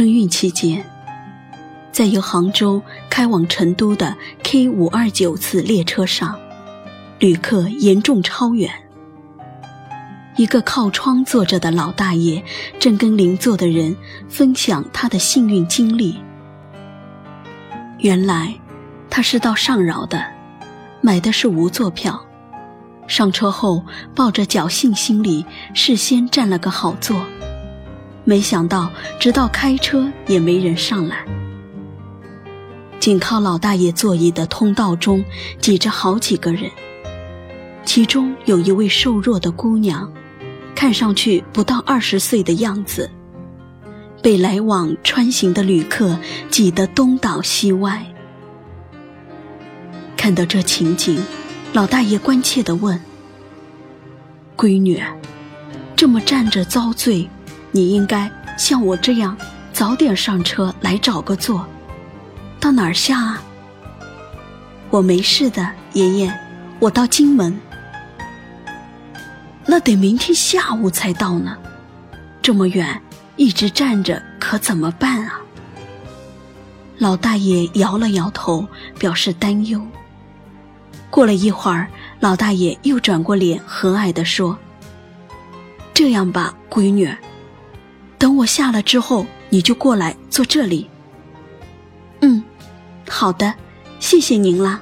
春运期间，在由杭州开往成都的 K 五二九次列车上，旅客严重超员。一个靠窗坐着的老大爷正跟邻座的人分享他的幸运经历。原来，他是到上饶的，买的是无座票。上车后，抱着侥幸心理，事先占了个好座。没想到，直到开车也没人上来。紧靠老大爷座椅的通道中，挤着好几个人，其中有一位瘦弱的姑娘。看上去不到二十岁的样子，被来往穿行的旅客挤得东倒西歪。看到这情景，老大爷关切地问：“闺女，这么站着遭罪，你应该像我这样早点上车来找个座，到哪儿下啊？”“我没事的，爷爷，我到金门。”那得明天下午才到呢，这么远，一直站着可怎么办啊？老大爷摇了摇头，表示担忧。过了一会儿，老大爷又转过脸，和蔼地说：“这样吧，闺女，等我下了之后，你就过来坐这里。”“嗯，好的，谢谢您啦。”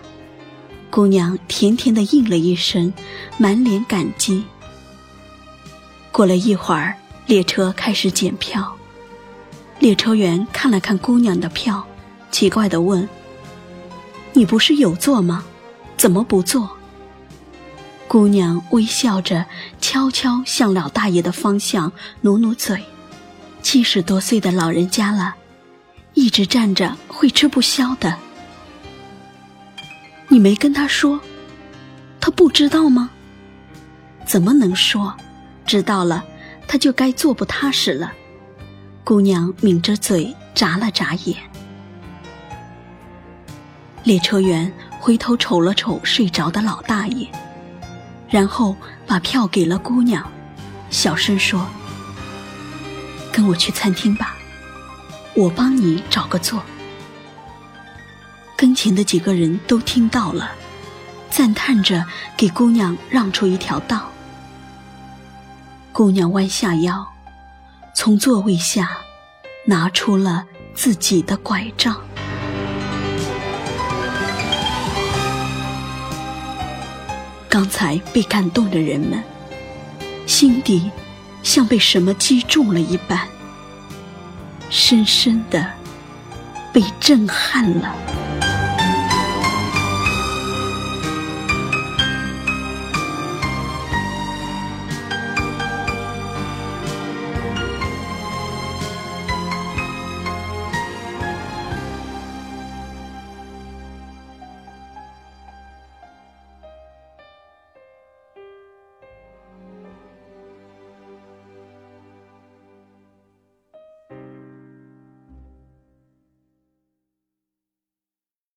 姑娘甜甜的应了一声，满脸感激。过了一会儿，列车开始检票。列车员看了看姑娘的票，奇怪的问：“你不是有座吗？怎么不坐？”姑娘微笑着，悄悄向老大爷的方向努努嘴。七十多岁的老人家了，一直站着会吃不消的。你没跟他说，他不知道吗？怎么能说？知道了，他就该坐不踏实了。姑娘抿着嘴，眨了眨眼。列车员回头瞅了瞅睡着的老大爷，然后把票给了姑娘，小声说：“跟我去餐厅吧，我帮你找个座。”跟前的几个人都听到了，赞叹着给姑娘让出一条道。姑娘弯下腰，从座位下拿出了自己的拐杖。刚才被感动的人们，心底像被什么击中了一般，深深的被震撼了。